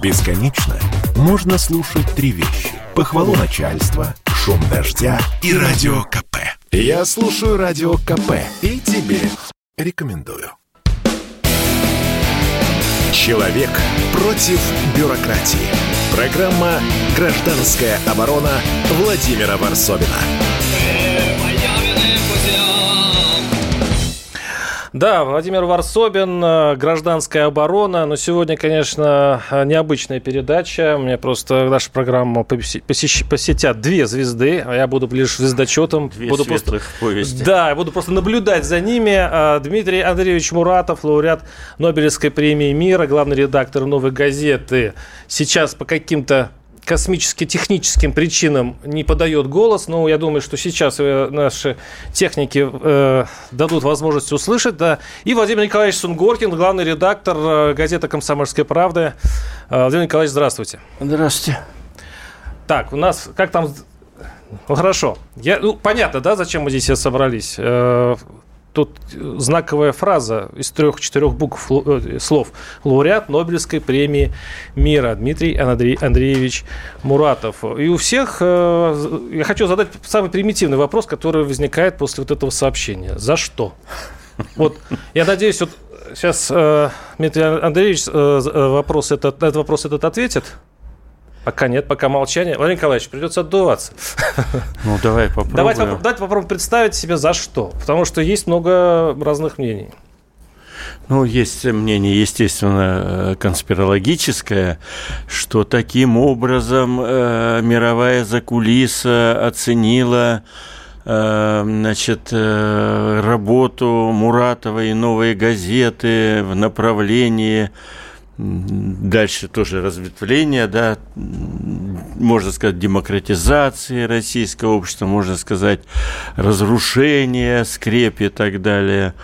Бесконечно можно слушать три вещи. Похвалу начальства, шум дождя и радио КП. Я слушаю радио КП и тебе рекомендую. Человек против бюрократии. Программа «Гражданская оборона» Владимира Варсовина. Да, Владимир Варсобин, э, «Гражданская оборона». Но сегодня, конечно, э, необычная передача. Мне просто нашу программу посещ... посетят две звезды. а Я буду лишь звездочетом. Две буду просто... повести. Да, я буду просто наблюдать за ними. Э, Дмитрий Андреевич Муратов, лауреат Нобелевской премии мира, главный редактор «Новой газеты». Сейчас по каким-то космически-техническим причинам не подает голос, но я думаю, что сейчас э, наши техники э, дадут возможность услышать. Да. И Владимир Николаевич Сунгоркин, главный редактор э, газеты «Комсомольская правда». Э, Владимир Николаевич, здравствуйте. Здравствуйте. Так, у нас, как там... Ну, хорошо. Я, ну, понятно, да, зачем мы здесь все собрались? Э, тут знаковая фраза из трех-четырех букв э, слов. Лауреат Нобелевской премии мира Дмитрий Андреевич Муратов. И у всех э, я хочу задать самый примитивный вопрос, который возникает после вот этого сообщения. За что? Вот, я надеюсь, вот сейчас э, Дмитрий Андреевич вопрос этот, этот вопрос этот ответит. Пока нет, пока молчание. Владимир Николаевич, придется отдуваться. Ну, давай попробуем. Давайте, давайте попробуем представить себе за что. Потому что есть много разных мнений. Ну, есть мнение, естественно, конспирологическое, что таким образом э, мировая закулиса оценила э, значит, э, работу Муратова и новые газеты в направлении Дальше тоже разветвление, да, можно сказать, демократизации российского общества, можно сказать, разрушение, скрепи и так далее.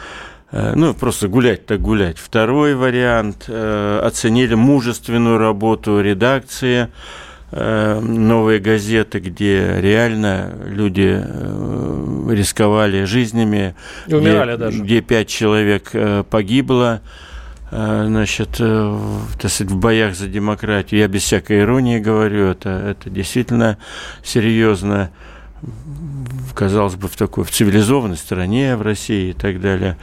Э, ну, просто гулять так гулять. Второй вариант. Э, оценили мужественную работу редакции э, новые газеты, где реально люди рисковали жизнями. И умирали где, даже. Где пять человек погибло. Э, значит, э, так сказать, в боях за демократию. Я без всякой иронии говорю, это, это действительно серьезно казалось бы, в такой в цивилизованной стране, в России и так далее.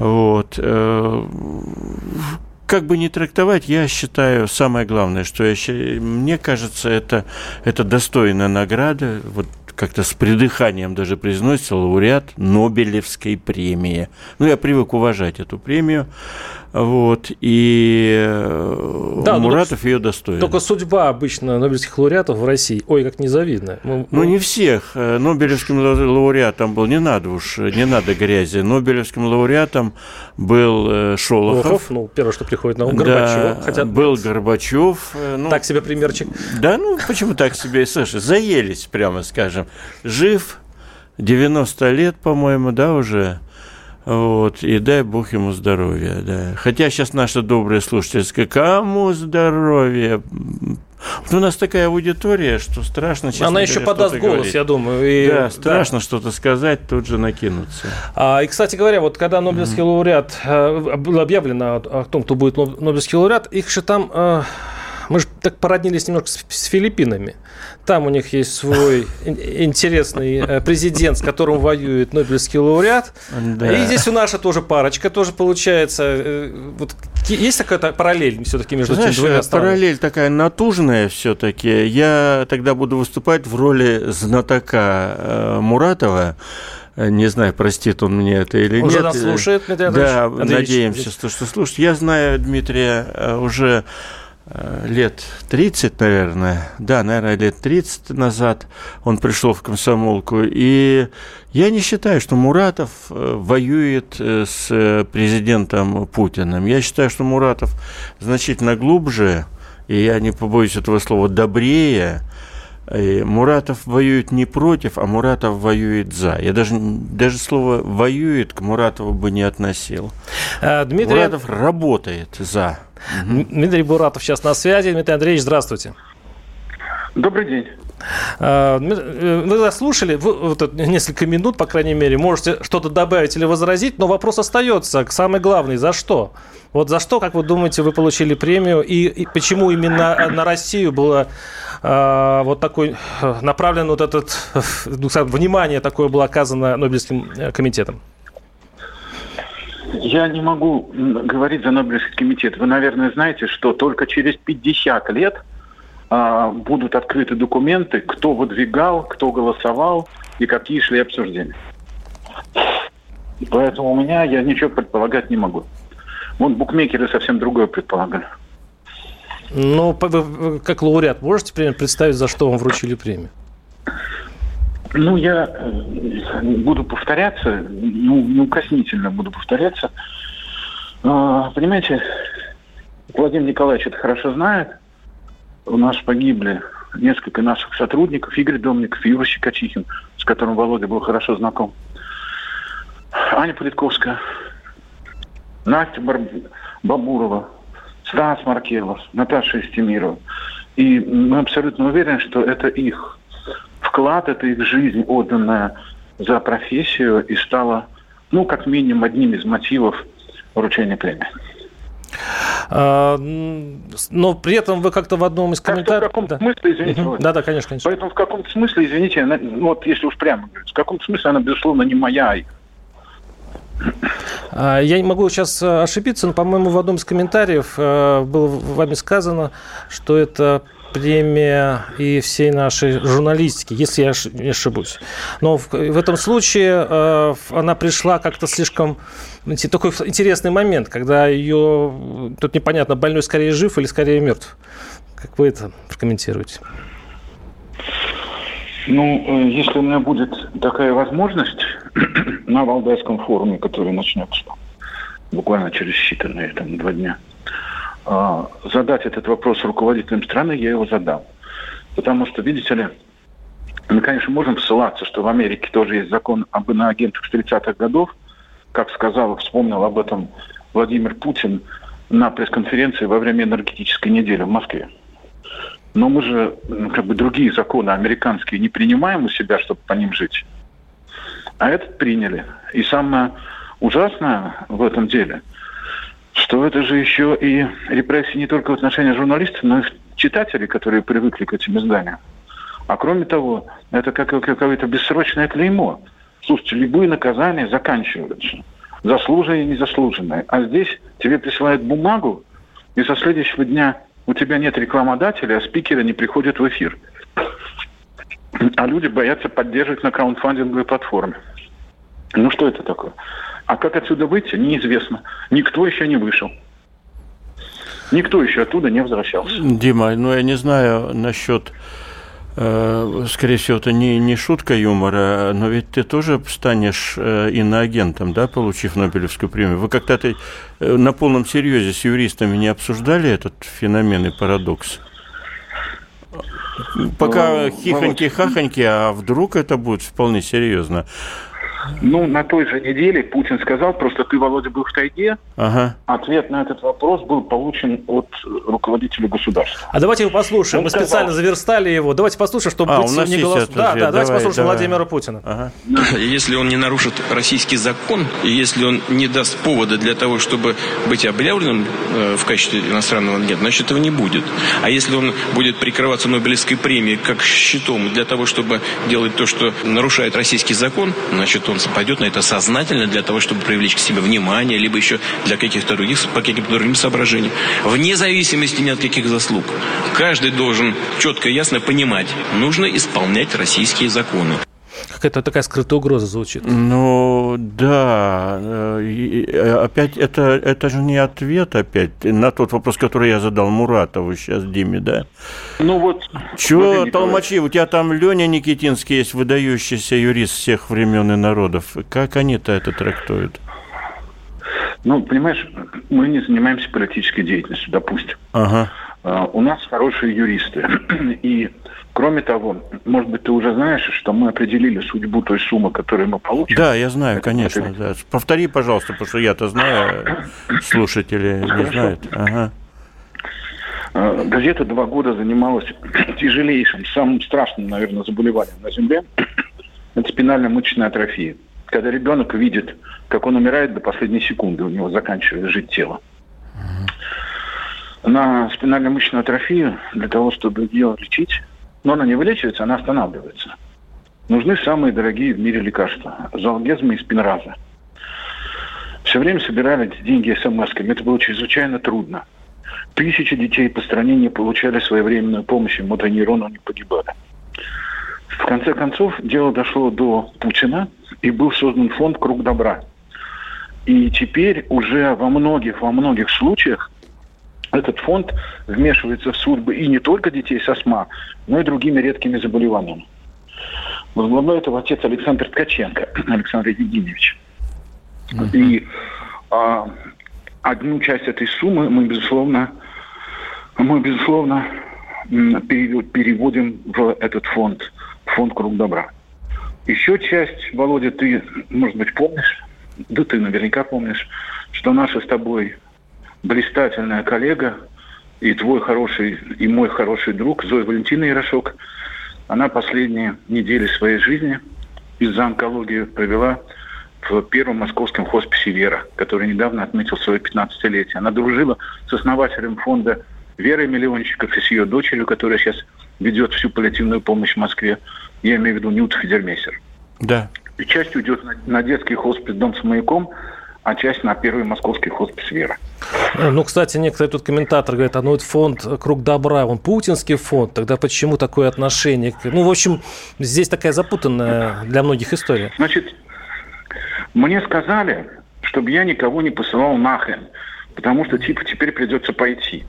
Вот. Э, как бы не трактовать, я считаю, самое главное, что я, мне кажется, это, это достойная награда. Вот как-то с придыханием даже произносится лауреат Нобелевской премии. Ну, я привык уважать эту премию. Вот, и э, да, ну, Муратов ее достоин. Только судьба обычно Нобелевских лауреатов в России, ой, как незавидная. Мы, ну, не всех. Э, Нобелевским лауреатом был, не надо уж, не надо грязи. Нобелевским лауреатом был э, Шолохов. Шолохов, ну, первое, что приходит на ум, Горбачев. Да, хотя... был Горбачев. Ну, так себе примерчик. Да, ну, почему так себе? Слушай, заелись, прямо скажем. Жив, 90 лет, по-моему, да, уже. Вот, и дай Бог ему здоровья, да. Хотя сейчас наша добрая слушательская, кому здоровье? Вот у нас такая аудитория, что страшно, честно Она еще подаст голос, говорить. я думаю. И... Да, страшно да. что-то сказать, тут же накинуться. А, и, кстати говоря, вот когда Нобелевский mm-hmm. лауреат, э, было объявлено о том, кто будет Нобелевский лауреат, их же там э, мы же так породнились немножко с, с Филиппинами. Там у них есть свой интересный э, президент, с которым воюет Нобелевский лауреат. Да. И здесь у наша тоже парочка тоже получается. Э, вот есть такая параллель все-таки между Знаешь, этими двумя странами? Параллель такая натужная все-таки. Я тогда буду выступать в роли знатока э, Муратова не знаю, простит он мне это или уже нет. нас слушает, Дмитрий Да, Андреевич, надеемся, что, что слушает. Я знаю Дмитрия уже Э, лет 30, наверное, да, наверное, лет 30 назад он пришел в комсомолку, и я не считаю, что Муратов э, воюет э, с президентом Путиным. Я считаю, что Муратов значительно глубже, и я не побоюсь этого слова, добрее, и Муратов воюет не против, а Муратов воюет за. Я даже, даже слово «воюет» к Муратову бы не относил. Дмитрий... Муратов работает за. Угу. Дмитрий Буратов сейчас на связи. Дмитрий Андреевич, здравствуйте. Добрый день. А, вы заслушали вот несколько минут, по крайней мере, можете что-то добавить или возразить, но вопрос остается. Самый главный, за что? Вот за что, как вы думаете, вы получили премию и, и почему именно на Россию было э, вот такой направлен вот этот ну, внимание такое было оказано Нобелевским э, комитетом? Я не могу говорить за Нобелевский комитет. Вы, наверное, знаете, что только через 50 лет а, будут открыты документы, кто выдвигал, кто голосовал и какие шли обсуждения. Поэтому у меня я ничего предполагать не могу. Вот букмекеры совсем другое предполагали. Ну, как лауреат, можете примерно представить, за что вам вручили премию? Ну, я э, буду повторяться, ну, неукоснительно буду повторяться. А, понимаете, Владимир Николаевич это хорошо знает. У нас погибли несколько наших сотрудников, Игорь Домников, Юра Щекочихин, с которым Володя был хорошо знаком. Аня Политковская, Настя Бар... Бабурова, Стас Маркелов, Наташа Истемирова. И мы абсолютно уверены, что это их вклад, это их жизнь, отданная за профессию, и стала, ну, как минимум, одним из мотивов вручения премии. А, но при этом вы как-то в одном из комментариев... В каком-то да. смысле, извините. Угу. Да, да, конечно, конечно. Поэтому в каком-то смысле, извините, она, ну, вот если уж прямо говорить, в каком-то смысле она, безусловно, не моя. А, я не могу сейчас э, ошибиться, но, по-моему, в одном из комментариев э, было вами сказано, что это премия и всей нашей журналистики, если я не ошибусь. Но в, в этом случае э, она пришла как-то слишком такой интересный момент, когда ее тут непонятно, больной скорее жив или скорее мертв. Как вы это прокомментируете? Ну, э, если у меня будет такая возможность на Валдайском форуме, который начнется буквально через считанные там, два дня, задать этот вопрос руководителям страны, я его задам. Потому что, видите ли, мы, конечно, можем ссылаться, что в Америке тоже есть закон об иноагентах с 30-х годов. Как сказал, вспомнил об этом Владимир Путин на пресс-конференции во время энергетической недели в Москве. Но мы же как бы другие законы американские не принимаем у себя, чтобы по ним жить. А этот приняли. И самое ужасное в этом деле, что это же еще и репрессии не только в отношении журналистов, но и читателей, которые привыкли к этим изданиям. А кроме того, это как какое-то бессрочное клеймо. Слушайте, любые наказания заканчиваются. Заслуженные и незаслуженные. А здесь тебе присылают бумагу, и со следующего дня у тебя нет рекламодателя, а спикеры не приходят в эфир. А люди боятся поддерживать на краундфандинговой платформе. Ну что это такое? А как отсюда выйти, неизвестно. Никто еще не вышел. Никто еще оттуда не возвращался. Дима, ну я не знаю насчет Э, скорее всего, это не, не шутка юмора, но ведь ты тоже станешь э, иноагентом, да, получив Нобелевскую премию. Вы как-то э, на полном серьезе с юристами не обсуждали этот феномен и парадокс? Пока ну, хихоньки-хахоньки, а вдруг это будет вполне серьезно. Ну, на той же неделе Путин сказал, просто ты, Володя, был в тайге. Ага. Ответ на этот вопрос был получен от руководителя государства. А давайте его послушаем. Он Мы сказал... специально заверстали его. Давайте послушаем, чтобы а, у нас не голос... Да, да, давай, давайте послушаем давай. Владимира Путина. Ага. Если он не нарушит российский закон, и если он не даст повода для того, чтобы быть объявленным э, в качестве иностранного агента, значит, этого не будет. А если он будет прикрываться Нобелевской премией как щитом для того, чтобы делать то, что нарушает российский закон, значит, он пойдет на это сознательно для того, чтобы привлечь к себе внимание, либо еще для каких-то других, по каким-то другим соображениям. Вне зависимости ни от каких заслуг. Каждый должен четко и ясно понимать, нужно исполнять российские законы. Какая-то такая скрытая угроза звучит. Ну, да. Э, опять, это, это же не ответ опять на тот вопрос, который я задал Муратову сейчас, Диме, да? Ну вот... Чего, толмачи, у тебя там Леня Никитинский есть, выдающийся юрист всех времен и народов. Как они-то это трактуют? Ну, понимаешь, мы не занимаемся политической деятельностью, допустим. Ага. Uh, у нас хорошие юристы. И Кроме того, может быть, ты уже знаешь, что мы определили судьбу той суммы, которую мы получим. Да, я знаю, Это конечно. Да. Повтори, пожалуйста, потому что я-то знаю, слушатели не знают. Ага. Э, газета два года занималась тяжелейшим, самым страшным, наверное, заболеванием на Земле. Это спинально-мышечная атрофия. Когда ребенок видит, как он умирает до последней секунды, у него заканчивает жить тело. На спинально-мышечную атрофию для того, чтобы ее лечить, но она не вылечивается, она останавливается. Нужны самые дорогие в мире лекарства. Залгезма и спинраза. Все время собирали деньги смс-ками. Это было чрезвычайно трудно. Тысячи детей по стране не получали своевременную помощь, и мотонейроны не погибали. В конце концов, дело дошло до Путина, и был создан фонд «Круг добра». И теперь уже во многих, во многих случаях этот фонд вмешивается в судьбы и не только детей с астма, но и другими редкими заболеваниями. Возглавляет его отец Александр Ткаченко, Александр Евгеньевич. Uh-huh. И а, одну часть этой суммы мы, безусловно, мы, безусловно, переводим в этот фонд, фонд «Круг добра». Еще часть, Володя, ты, может быть, помнишь, да ты наверняка помнишь, что наша с тобой блистательная коллега и твой хороший, и мой хороший друг Зоя Валентина Ярошок, она последние недели своей жизни из-за онкологии провела в первом московском хосписе «Вера», который недавно отметил свое 15-летие. Она дружила с основателем фонда Верой Миллиончиков и с ее дочерью, которая сейчас ведет всю паллиативную помощь в Москве. Я имею в виду Нют Федермейсер. Да. И часть уйдет на, на детский хоспис «Дом с маяком», а часть на первый московский хоспис «Вера». Э, ну, кстати, некоторые тут комментаторы говорят, а ну это фонд «Круг добра», он путинский фонд, тогда почему такое отношение? Ну, в общем, здесь такая запутанная для многих история. Значит, мне сказали, чтобы я никого не посылал нахрен, потому что типа теперь придется пойти.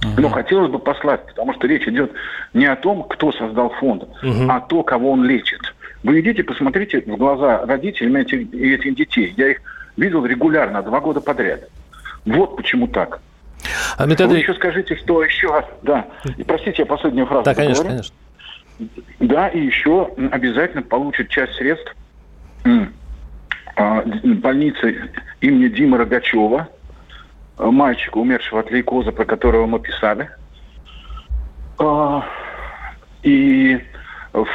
Uh-huh. Но хотелось бы послать, потому что речь идет не о том, кто создал фонд, uh-huh. а то, кого он лечит. Вы идите, посмотрите в глаза родителям этих, этих детей. Я их видел регулярно, два года подряд. Вот почему так. А методы... Вы еще скажите, что еще... Да, и простите, я последнюю фразу Да, конечно, говорю. конечно. Да, и еще обязательно получит часть средств а, больницы имени Димы Рогачева, мальчика, умершего от лейкоза, про которого мы писали. А, и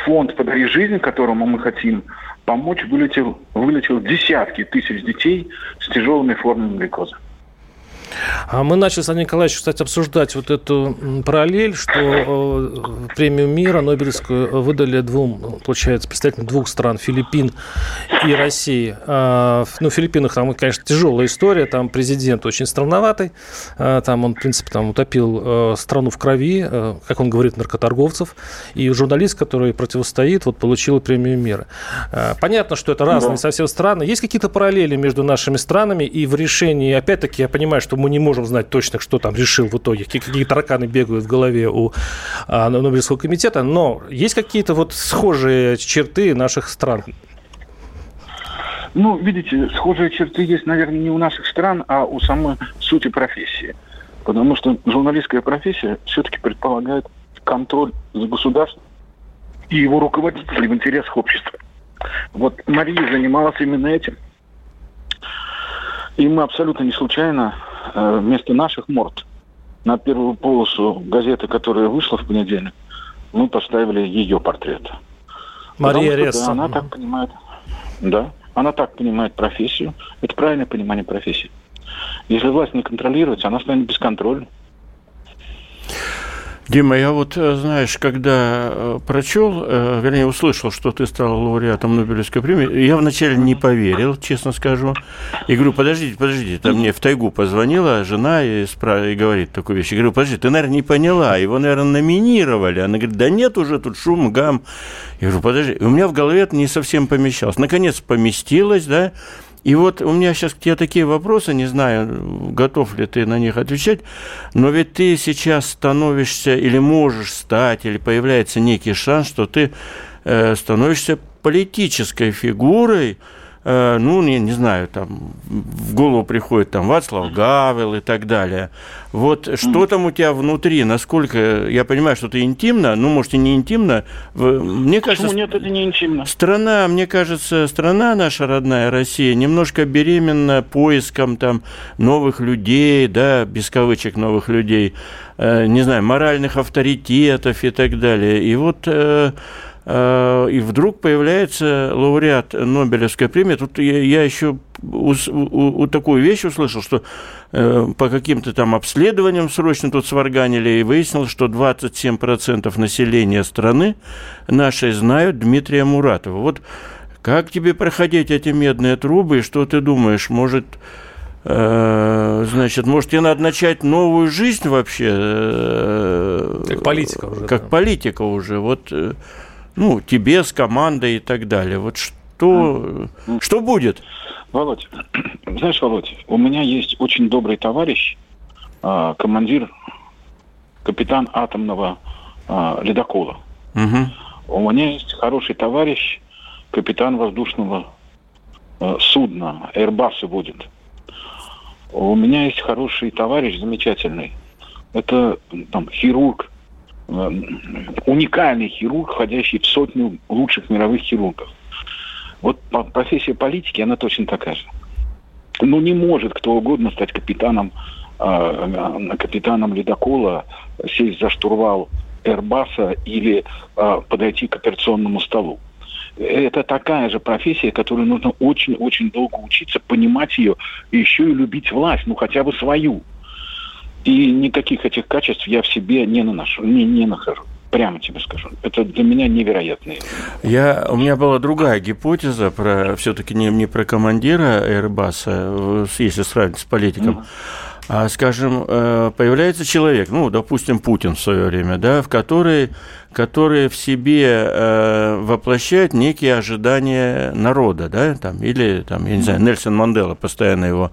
фонд «Подари жизнь», которому мы хотим помочь, вылетел, вылетел десятки тысяч детей с тяжелыми формами глюкозы. А мы начали с Андреем Николаевичем, кстати, обсуждать вот эту параллель, что э, премию мира Нобелевскую выдали двум, получается, представителям двух стран, Филиппин и России. А, ну, в Филиппинах там, конечно, тяжелая история, там президент очень странноватый, а, там он, в принципе, там утопил э, страну в крови, э, как он говорит, наркоторговцев, и журналист, который противостоит, вот получил премию мира. Понятно, что это разные да. совсем страны. Есть какие-то параллели между нашими странами и в решении, опять-таки, я понимаю, что мы не можем знать точно, что там решил в итоге, какие тараканы бегают в голове у а, Нобелевского комитета, но есть какие-то вот схожие черты наших стран? Ну, видите, схожие черты есть, наверное, не у наших стран, а у самой сути профессии. Потому что журналистская профессия все-таки предполагает контроль за государством и его руководителей в интересах общества. Вот Мария занималась именно этим. И мы абсолютно не случайно вместо наших морд на первую полосу газеты, которая вышла в понедельник, мы поставили ее портрет. Мария Ресс. Да, она так понимает. Да, она так понимает профессию. Это правильное понимание профессии. Если власть не контролируется, она станет бесконтрольной. Дима, я вот, э, знаешь, когда э, прочел, э, вернее, услышал, что ты стал лауреатом Нобелевской премии, я вначале не поверил, честно скажу. И говорю, подождите, подождите, там мне в тайгу позвонила жена и, спра... и говорит такую вещь. Я говорю, подожди, ты, наверное, не поняла, его, наверное, номинировали. Она говорит, да нет уже, тут шум, гам. Я говорю, подожди, и у меня в голове это не совсем помещалось. Наконец поместилось, да, и вот у меня сейчас к тебе такие вопросы, не знаю, готов ли ты на них отвечать, но ведь ты сейчас становишься или можешь стать, или появляется некий шанс, что ты э, становишься политической фигурой, ну, не, не знаю, там в голову приходит там Вацлав Гавел и так далее. Вот что там у тебя внутри, насколько, я понимаю, что это интимно, ну, может, и не интимно. Мне кажется, Почему нет, это не интимно? Страна, мне кажется, страна наша родная, Россия, немножко беременна поиском там новых людей, да, без кавычек новых людей, э, не знаю, моральных авторитетов и так далее. И вот э, э, и вдруг появляется лауреат Нобелевской премии. Тут я, я еще у, у, у такую вещь услышал, что э, по каким-то там обследованиям срочно тут сварганили, и выяснилось, что 27% населения страны нашей знают Дмитрия Муратова. Вот как тебе проходить эти медные трубы, и что ты думаешь, может... Э, значит, может, тебе надо начать новую жизнь вообще? Э, как политика уже. Как да. политика уже. Вот, э, ну, тебе с командой и так далее. Вот что, mm. что будет? Володь, знаешь, Володь, у меня есть очень добрый товарищ, а, командир, капитан атомного а, ледокола. Угу. У меня есть хороший товарищ, капитан воздушного а, судна, Airbus водит. У меня есть хороший товарищ, замечательный. Это там хирург, уникальный хирург, входящий в сотню лучших мировых хирургов. Вот профессия политики, она точно такая же. Ну, не может кто угодно стать капитаном, э, капитаном ледокола, сесть за штурвал Эрбаса или э, подойти к операционному столу. Это такая же профессия, которую нужно очень-очень долго учиться, понимать ее, и еще и любить власть, ну хотя бы свою. И никаких этих качеств я в себе не наношу, не, не нахожу прямо тебе скажу. Это для меня невероятно. Я, у меня была другая гипотеза про все-таки не, не про командира Airbus, если сравнить с политиком. Mm. А, скажем, э, появляется человек, ну, допустим, Путин в свое время, да, в который которые в себе э, воплощают некие ожидания народа, да, там, или, там, я не знаю, Нельсон Мандела постоянно его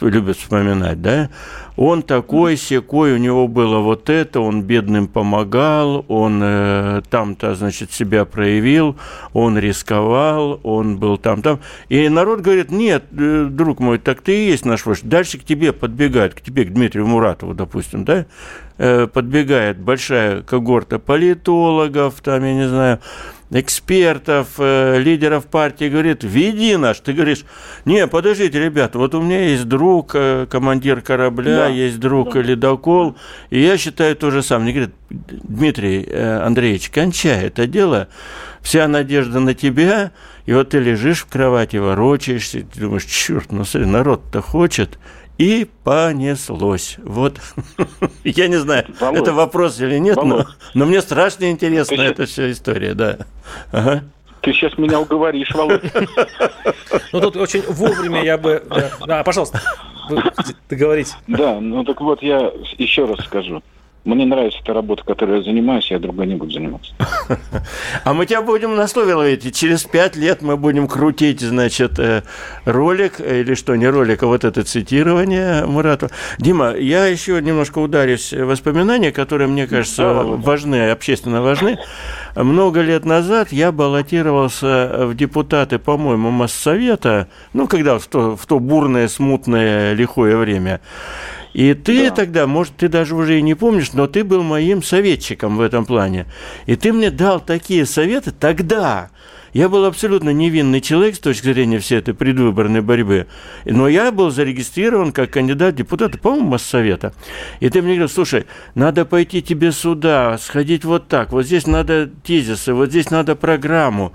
любит вспоминать, да, он такой, секой, у него было вот это, он бедным помогал, он э, там-то, значит, себя проявил, он рисковал, он был там-там. И народ говорит, нет, э, друг мой, так ты и есть наш вождь. Дальше к тебе подбегают, к тебе, к Дмитрию Муратову, допустим, да, подбегает большая когорта политологов, там, я не знаю, экспертов, э, лидеров партии, говорит, веди наш. Ты говоришь, не, подождите, ребята, вот у меня есть друг, э, командир корабля, да. есть друг да. ледокол, и я считаю то же самое. Мне говорит, Дмитрий Андреевич, кончай это дело, вся надежда на тебя, и вот ты лежишь в кровати, ворочаешься, ты думаешь, черт, ну смотри, народ-то хочет, и понеслось. Вот. Я не знаю, Володь, это вопрос или нет, но, но мне страшно интересна эта вся история, да. Ага. Ты сейчас меня уговоришь, Володь. Ну, тут очень вовремя я бы... Да, пожалуйста, договорите. Да, ну так вот я еще раз скажу. Мне нравится эта работа, которой я занимаюсь, я другой не буду заниматься. А мы тебя будем на слове ловить. Через пять лет мы будем крутить, значит, э, ролик, или что, не ролик, а вот это цитирование Муратова. Дима, я еще немножко ударюсь в воспоминания, которые, мне кажется, важны, общественно важны. Много лет назад я баллотировался в депутаты, по-моему, Моссовета, ну, когда в то, в то бурное, смутное, лихое время. И ты да. тогда, может, ты даже уже и не помнишь, но ты был моим советчиком в этом плане. И ты мне дал такие советы тогда. Я был абсолютно невинный человек с точки зрения всей этой предвыборной борьбы. Но я был зарегистрирован как кандидат в депутаты, по-моему, Моссовета. И ты мне говорил, слушай, надо пойти тебе сюда, сходить вот так, вот здесь надо тезисы, вот здесь надо программу.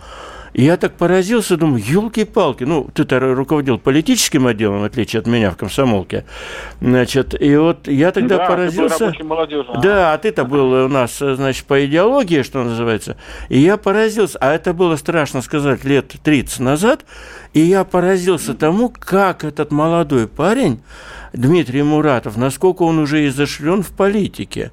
И я так поразился, думаю, елки-палки. Ну, ты-то руководил политическим отделом, в отличие от меня в комсомолке. Значит, и вот я тогда да, поразился... Ты был да, а ты-то был у нас, значит, по идеологии, что называется. И я поразился, а это было страшно сказать лет 30 назад, и я поразился тому, как этот молодой парень, Дмитрий Муратов, насколько он уже изошлен в политике.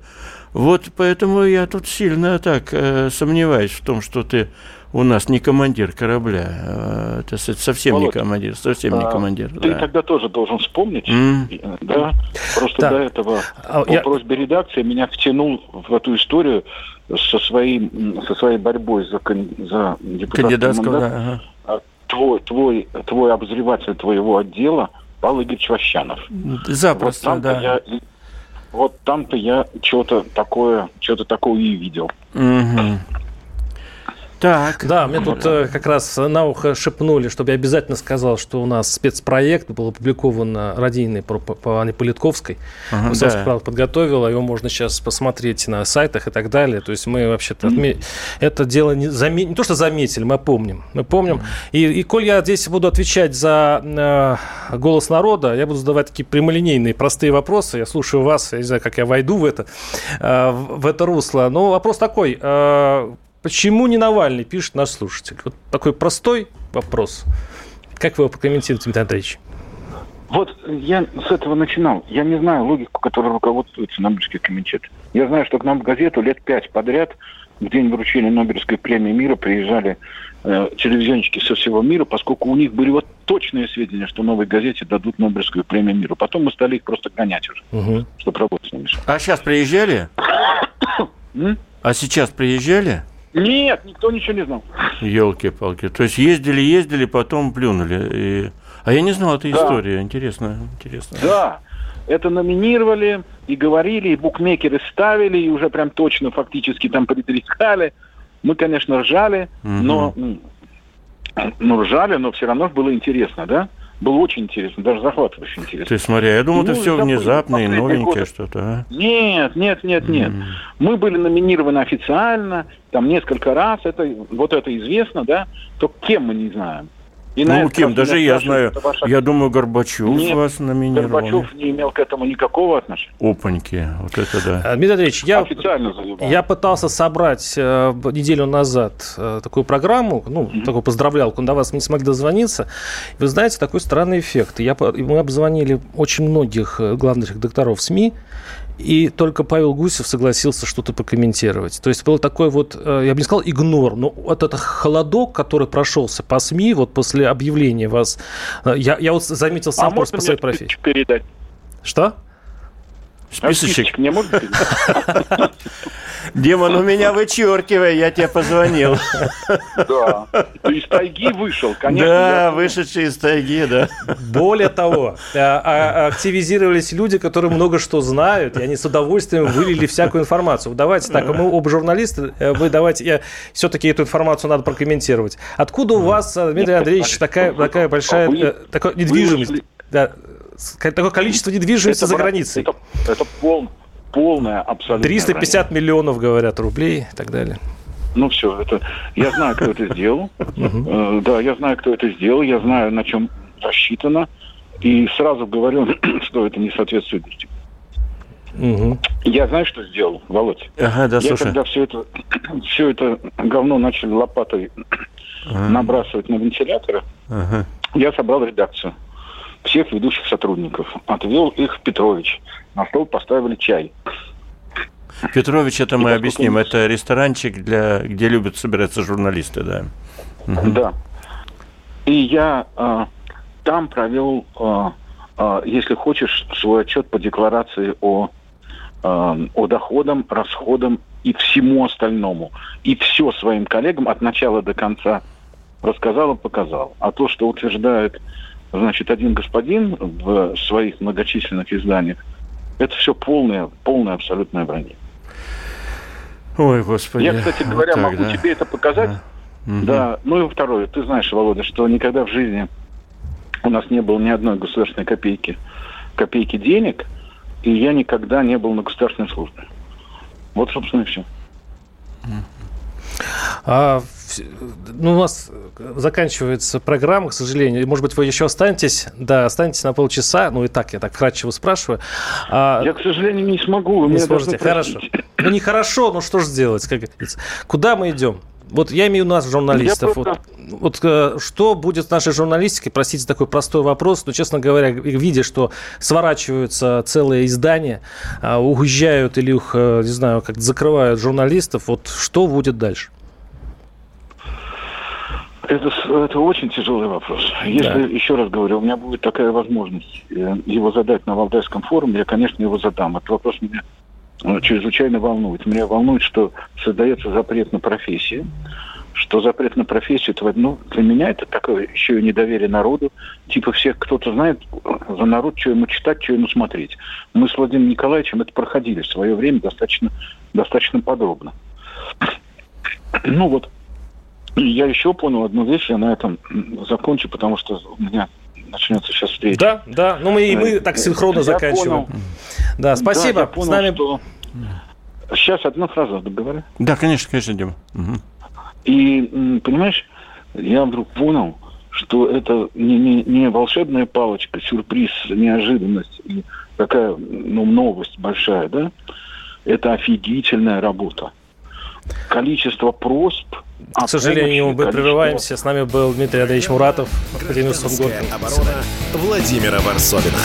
Вот поэтому я тут сильно так э, сомневаюсь в том, что ты у нас не командир корабля, а, это совсем Володь, не командир, совсем а, не командир. Ты да. тогда тоже должен вспомнить, mm. да? Просто да. до этого а, по я... просьбе редакции меня втянул в эту историю со своей, со своей борьбой за, за депутатский мандат. Да, ага. твой, твой, твой обозреватель твоего отдела Павел Игоревич Ващанов. Запросто, вот да. Я, вот там-то я что-то такое, что-то такое и видел. Угу. Так. Да, мне тут э, как раз на ухо шепнули, чтобы я обязательно сказал, что у нас спецпроект был опубликован на радийной по, по, Анне Политковской. Ага, Высоцкий, да. подготовила, его можно сейчас посмотреть на сайтах и так далее. То есть мы вообще-то отме- это дело не, заме- не то, что заметили, мы помним. Мы помним. И, и коль я здесь буду отвечать за э, голос народа, я буду задавать такие прямолинейные, простые вопросы. Я слушаю вас, я не знаю, как я войду в это, э, в, в это русло. Но вопрос такой. э, Почему не Навальный, пишет наш слушатель? Вот такой простой вопрос. Как вы его прокомментируете, Дмитрий Андреевич? Вот я с этого начинал. Я не знаю логику, которой руководствуется Нобелевский комитет. Я знаю, что к нам в газету лет пять подряд в день вручения Нобелевской премии мира приезжали э, телевизионщики со всего мира, поскольку у них были вот точные сведения, что новой газете дадут Нобелевскую премию мира. Потом мы стали их просто гонять уже, Угу. чтобы работать не мешало. А сейчас приезжали? А сейчас приезжали? Нет, никто ничего не знал. Елки-палки. То есть ездили, ездили, потом плюнули. И... А я не знал этой Да. истории. Интересно, интересно. Да, это номинировали и говорили, и букмекеры ставили, и уже прям точно фактически там предрекали. Мы, конечно, ржали, Мгм. но м, ну, ржали, но все равно было интересно, да? Было очень интересно, даже захватывающе интересно. Ты смотри, я думал, Ну, это все внезапно и новенькое что-то, а? Нет, нет, нет, нет. М. Мы были номинированы официально, там несколько раз, это вот это известно, да? То кем мы не знаем. И Ну, кем? Даже я знаю. ваша- Я думаю, Горбачев Нет, вас номинировал. Горбачев не имел к этому никакого отношения. Опаньки. Вот это да. А, Дмитрий Андреевич, я, Официально я пытался собрать э, неделю назад э, такую программу, ну, такую поздравлялку, до вас мы не смогли дозвониться. Вы знаете, такой странный эффект. Я, мы обзвонили очень многих э, главных редакторов СМИ, и только Павел Гусев согласился что-то прокомментировать. То есть был такой вот, э, я бы не сказал игнор, но вот этот холодок, который прошелся по СМИ вот после объявления вас, э, я, я вот заметил сам а просто по своей профессии. передать? Что? А Списочек. мне можно передать? Демон, у меня вычеркивай, я тебе позвонил. Да. Из тайги вышел, конечно. Да, вышедший из тайги, да. Более того, а, а, активизировались люди, которые много что знают, и они с удовольствием вылили всякую информацию. Давайте так, мы оба журналисты, э, вы давайте, я все-таки эту информацию надо прокомментировать. Откуда у вас, э, Дмитрий Андреевич, такая, такая большая э, такая недвижимость? Да, такое количество недвижимости за брат, границей. Это, это пол- полная абсолютно. 350 миллионов, говорят, рублей и так далее. Ну все, это я знаю, кто это сделал. Э, Да, я знаю, кто это сделал, я знаю, на чем рассчитано. И сразу говорю, что это не соответствует действительности. Мгм. Я знаю, что сделал, Володь. Ага, да, я слушай. когда все это, все это говно начали лопатой набрасывать на вентиляторы, Ага. я собрал редакцию всех ведущих сотрудников. Отвел их Петрович. На стол поставили чай. Петрович, это И мы объясним, мы- это ресторанчик, для, где любят собираться журналисты, да. Да. И я э, там провел, э, э, если хочешь, свой отчет по декларации о, э, о доходам, расходам и всему остальному. И все своим коллегам от начала до конца рассказал и показал. А то, что утверждает, значит, один господин в своих многочисленных изданиях, это все полное, полное абсолютное вранье. Ой, господи. Я, кстати вот говоря, так, могу да. тебе это показать. Мгм. Да, ну и второе, ты знаешь, Володя, что никогда в жизни у нас не было ни одной государственной копейки, копейки денег, и я никогда не был на государственной службе. Вот, собственно, и все. А, ну, у нас заканчивается программа, к сожалению. Может быть, вы еще останетесь? Да, останетесь на полчаса. Ну, и так, я так вкратчиво спрашиваю. А, Я, к сожалению, не смогу. Вы не сможете. Хорошо. Ну, нехорошо, ну что же сделать, как говорится. Куда мы идем? Вот я имею нас, журналистов. Просто- Вот, вот, э, что будет с нашей журналистикой? Простите, такой простой вопрос. Но, честно говоря, видя, что сворачиваются целые издания, а, уезжают или их, э, не знаю, как закрывают журналистов, вот что будет дальше? Это, это очень тяжелый вопрос. Если, еще раз говорю, у меня будет такая возможность э, его задать на Валдайском форуме, я, конечно, его задам. Этот вопрос меня чрезвычайно волнует. Меня волнует, что создается запрет на профессии, что запрет на профессию, это, ну, для меня это такое еще и недоверие народу. Типа всех кто-то знает за народ, что ему читать, что ему смотреть. Мы с Владимиром Николаевичем это проходили в свое время достаточно, достаточно подробно. Ну вот, я еще понял одну вещь, я на этом закончу, потому что у меня начнется сейчас встреча. Да, да, ну мы и мы так синхронно я заканчиваем. Понял. Да, спасибо. Да, я понял, С нами... что... Сейчас одну фразу договорю. Да, конечно, конечно, Дима. Угу. И, понимаешь, я вдруг понял, что это не, не, не волшебная палочка, сюрприз, неожиданность и такая ну, новость большая, да? Это офигительная работа. Количество просьб к сожалению, мы прерываемся. С нами был Дмитрий Андреевич Муратов, Академия оборона Владимира Варсовина.